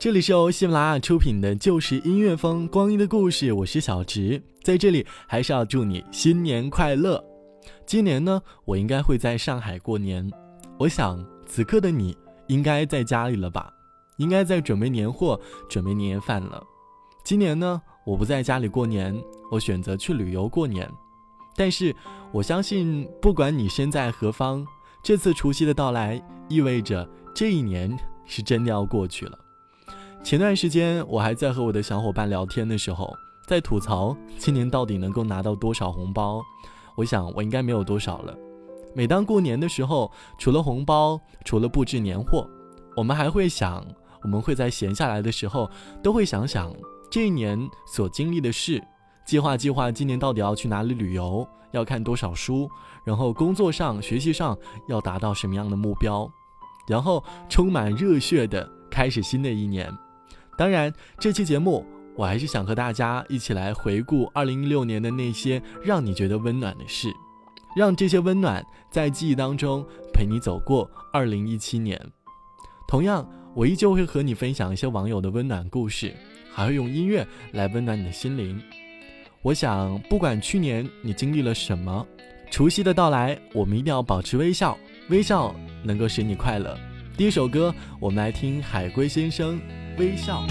这里是由喜马拉雅出品的《旧时音乐风光阴的故事》，我是小直，在这里还是要祝你新年快乐。今年呢，我应该会在上海过年，我想此刻的你应该在家里了吧，应该在准备年货、准备年夜饭了。今年呢，我不在家里过年，我选择去旅游过年。但是我相信，不管你身在何方，这次除夕的到来意味着这一年是真的要过去了。前段时间，我还在和我的小伙伴聊天的时候，在吐槽今年到底能够拿到多少红包。我想，我应该没有多少了。每当过年的时候，除了红包，除了布置年货，我们还会想，我们会在闲下来的时候，都会想想这一年所经历的事，计划计划今年到底要去哪里旅游，要看多少书，然后工作上、学习上要达到什么样的目标，然后充满热血的开始新的一年。当然，这期节目我还是想和大家一起来回顾二零一六年的那些让你觉得温暖的事，让这些温暖在记忆当中陪你走过二零一七年。同样，我依旧会和你分享一些网友的温暖故事，还会用音乐来温暖你的心灵。我想，不管去年你经历了什么，除夕的到来，我们一定要保持微笑，微笑能够使你快乐。第一首歌，我们来听海龟先生。微笑。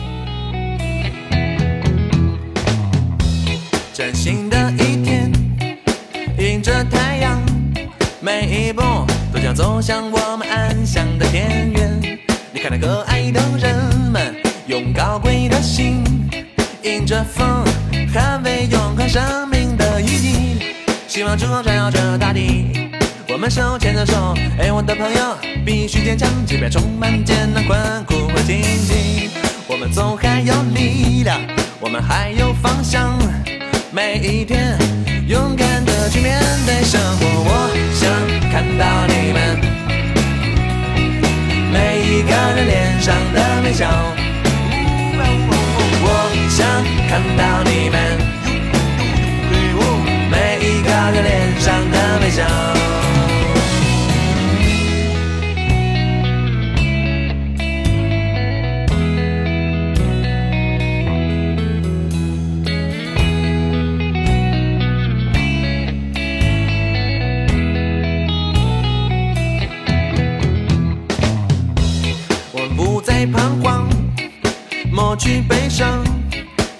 崭新的一天，迎着太阳，每一步都将走向我们安详的田园。你看那可爱的人们，用高贵的心，迎着风，捍卫永恒生命的意义。希望之光照耀着大地，我们手牵着手，哎，我的朋友，必须坚强，即便充满艰难困苦和荆棘。我们总还有力量，我们还有方向。每一天，勇敢的去面对生活。我想看到你们每一个人脸上的微笑。我想看到你们每一个人脸上的微笑。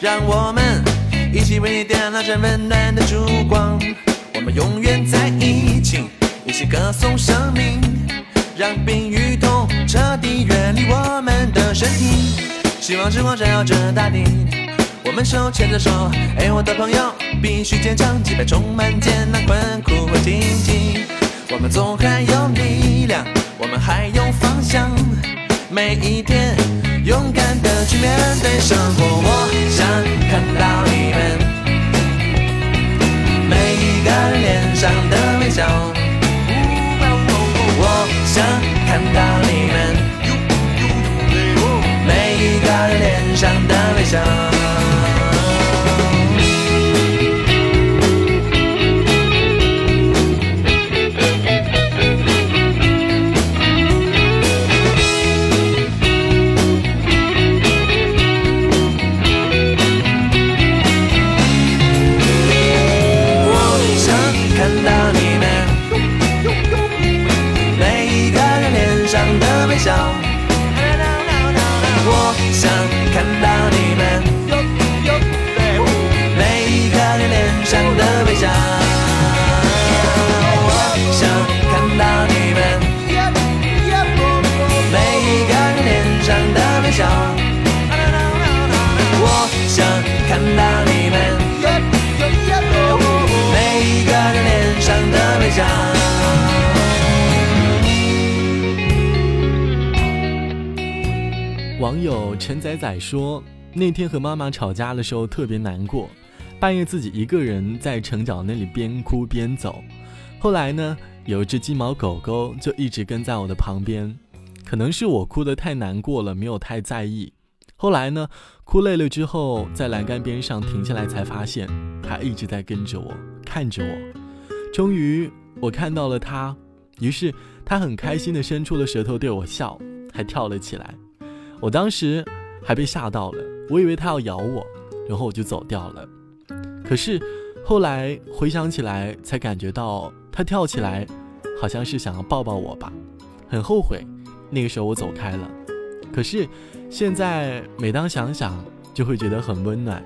让我们一起为你点亮这温暖的烛光。我们永远在一起，一起歌颂生命，让病与痛彻底远离我们的身体。希望之光照耀着大地，我们手牵着手，哎，我的朋友，必须坚强，即便充满艰难困苦和荆棘，我们总还有力量，我们还有方向，每一天。勇敢的去面对生，网友陈仔仔说，那天和妈妈吵架的时候特别难过，半夜自己一个人在城角那里边哭边走。后来呢，有一只金毛狗狗就一直跟在我的旁边，可能是我哭得太难过了，没有太在意。后来呢，哭累了之后，在栏杆边上停下来，才发现它一直在跟着我，看着我。终于，我看到了它，于是它很开心地伸出了舌头对我笑，还跳了起来。我当时还被吓到了，我以为它要咬我，然后我就走掉了。可是后来回想起来，才感觉到它跳起来，好像是想要抱抱我吧，很后悔那个时候我走开了。可是现在每当想想，就会觉得很温暖。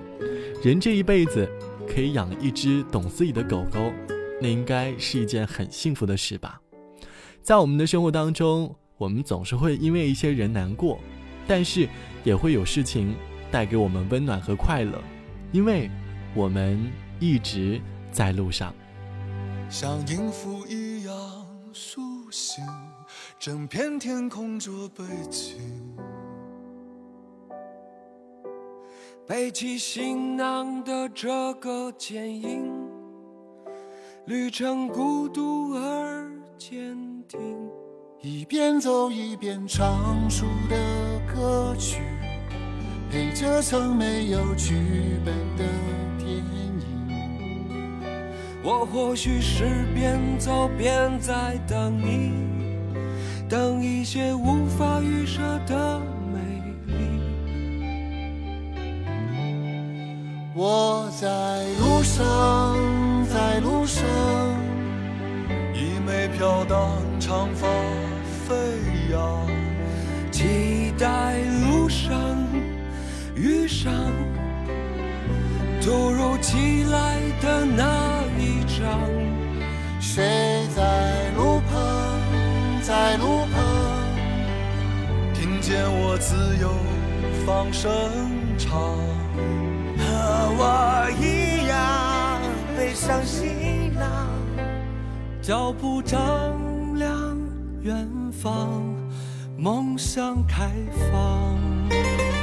人这一辈子可以养一只懂自己的狗狗，那应该是一件很幸福的事吧。在我们的生活当中，我们总是会因为一些人难过。但是也会有事情带给我们温暖和快乐，因为我们一直在路上。像音符一样苏醒，整片天空做背景。背起行囊的这个剪影，旅程孤独而坚定。一边走一边唱出的歌曲，陪着曾没有剧本的电影。我或许是边走边在等你，等一些无法预设的美丽。我在路上，在路上，一枚飘荡长发。上突如其来的那一场。谁在路旁，在路旁，听见我自由放声唱，和我一样背上行囊，脚步丈量远。方，梦想开放。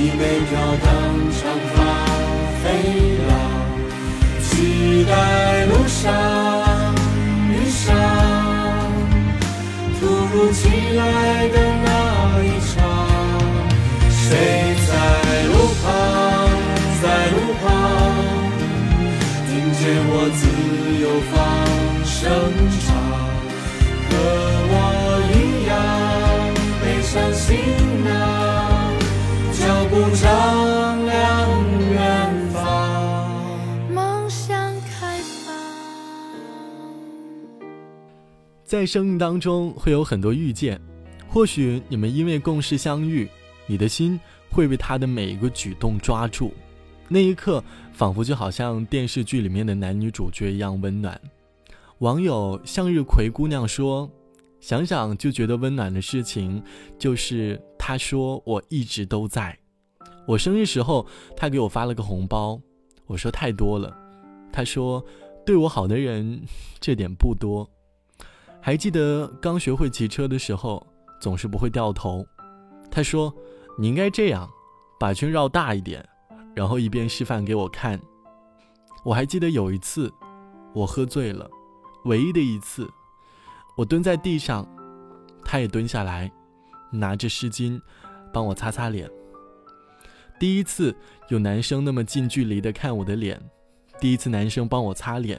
一枚飘荡长发飞扬，期待路上遇上突如其来的那一场。谁在路旁，在路旁，听见我自由放声唱，和我一样背上行。在生命当中会有很多遇见，或许你们因为共事相遇，你的心会被他的每一个举动抓住。那一刻，仿佛就好像电视剧里面的男女主角一样温暖。网友向日葵姑娘说：“想想就觉得温暖的事情，就是他说我一直都在。我生日时候，他给我发了个红包，我说太多了，他说对我好的人这点不多。还记得刚学会骑车的时候，总是不会掉头，他说你应该这样，把圈绕大一点。”然后一边示范给我看。我还记得有一次，我喝醉了，唯一的一次，我蹲在地上，他也蹲下来，拿着湿巾帮我擦擦脸。第一次有男生那么近距离的看我的脸，第一次男生帮我擦脸，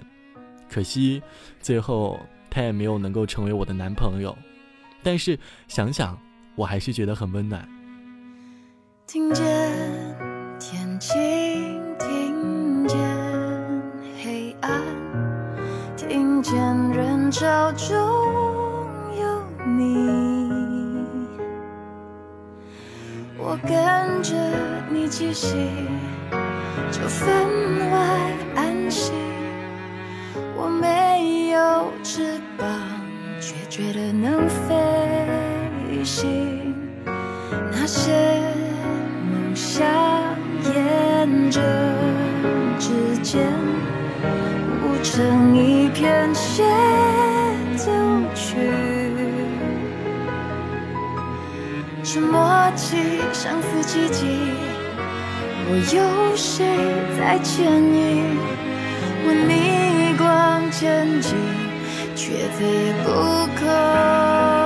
可惜最后他也没有能够成为我的男朋友。但是想想，我还是觉得很温暖。听见。天晴，听见黑暗，听见人潮中有你。我跟着你气息，就分外安心。我没有翅膀，却觉得能飞行。那些梦想。沿着指尖，舞成一片协奏曲。这默契奇迹，我有谁在牵引？我逆光前进，却再也不可。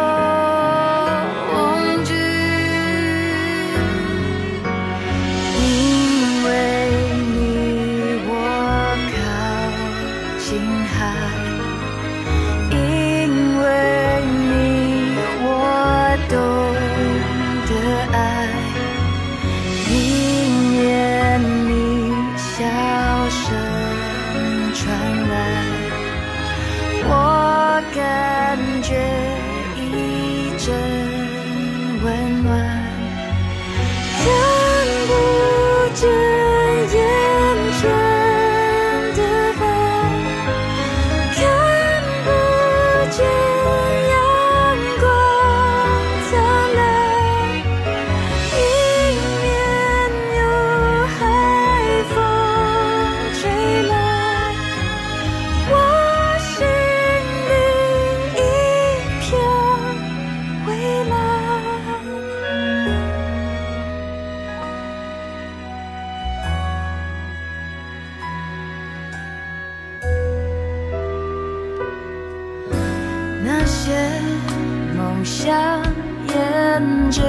想沿着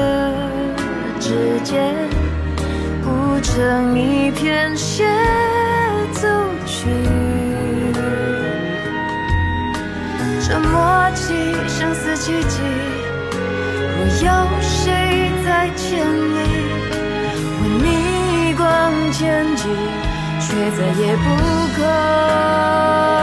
指尖铺成一片协奏曲，这默契生死契机，若有谁在千里为你光前进，却再也不可。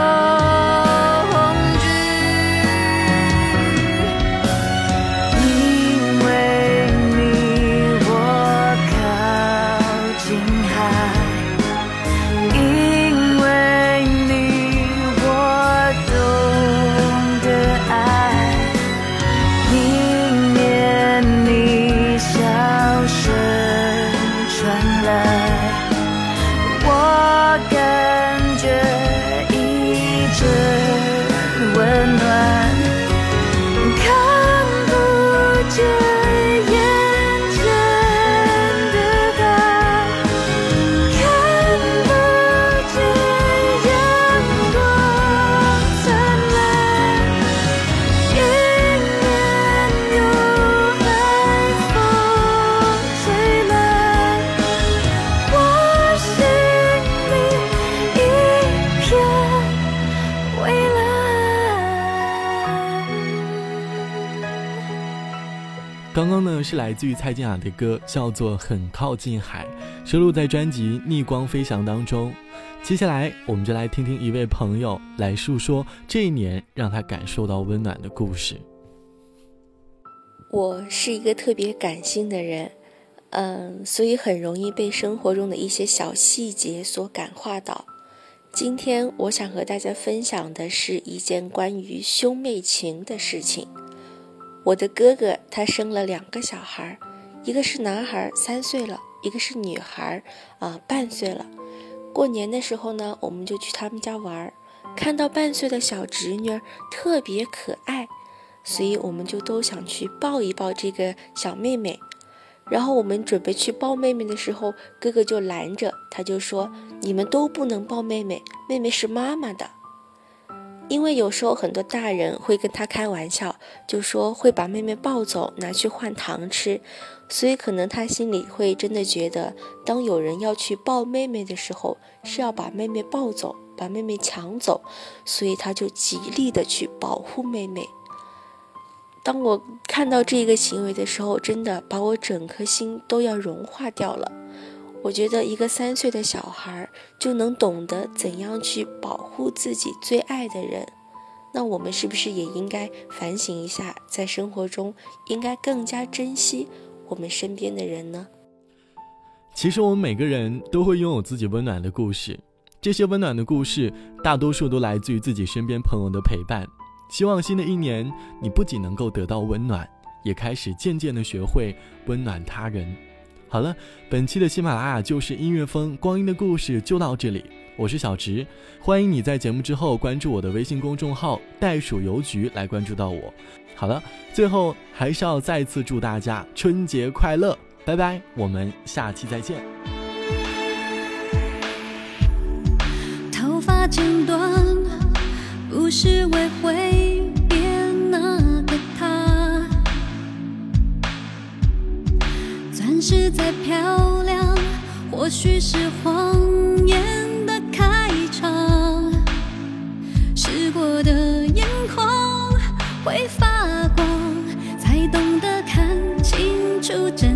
是来自于蔡健雅的歌，叫做《很靠近海》，收录在专辑《逆光飞翔》当中。接下来，我们就来听听一位朋友来述说这一年让他感受到温暖的故事。我是一个特别感性的人，嗯，所以很容易被生活中的一些小细节所感化到。今天我想和大家分享的是一件关于兄妹情的事情。我的哥哥他生了两个小孩，一个是男孩，三岁了；一个是女孩，啊，半岁了。过年的时候呢，我们就去他们家玩儿，看到半岁的小侄女特别可爱，所以我们就都想去抱一抱这个小妹妹。然后我们准备去抱妹妹的时候，哥哥就拦着，他就说：“你们都不能抱妹妹，妹妹是妈妈的。”因为有时候很多大人会跟他开玩笑，就说会把妹妹抱走拿去换糖吃，所以可能他心里会真的觉得，当有人要去抱妹妹的时候，是要把妹妹抱走，把妹妹抢走，所以他就极力的去保护妹妹。当我看到这个行为的时候，真的把我整颗心都要融化掉了。我觉得一个三岁的小孩就能懂得怎样去保护自己最爱的人，那我们是不是也应该反省一下，在生活中应该更加珍惜我们身边的人呢？其实我们每个人都会拥有自己温暖的故事，这些温暖的故事大多数都来自于自己身边朋友的陪伴。希望新的一年，你不仅能够得到温暖，也开始渐渐的学会温暖他人。好了，本期的喜马拉雅就是音乐风光阴的故事就到这里，我是小直，欢迎你在节目之后关注我的微信公众号袋鼠邮局来关注到我。好了，最后还是要再次祝大家春节快乐，拜拜，我们下期再见。头发剪短，不是为会实在漂亮，或许是谎言的开场。试过的眼眶会发光，才懂得看清楚真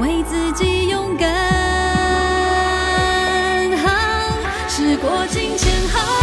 为自己勇敢。时过境迁后，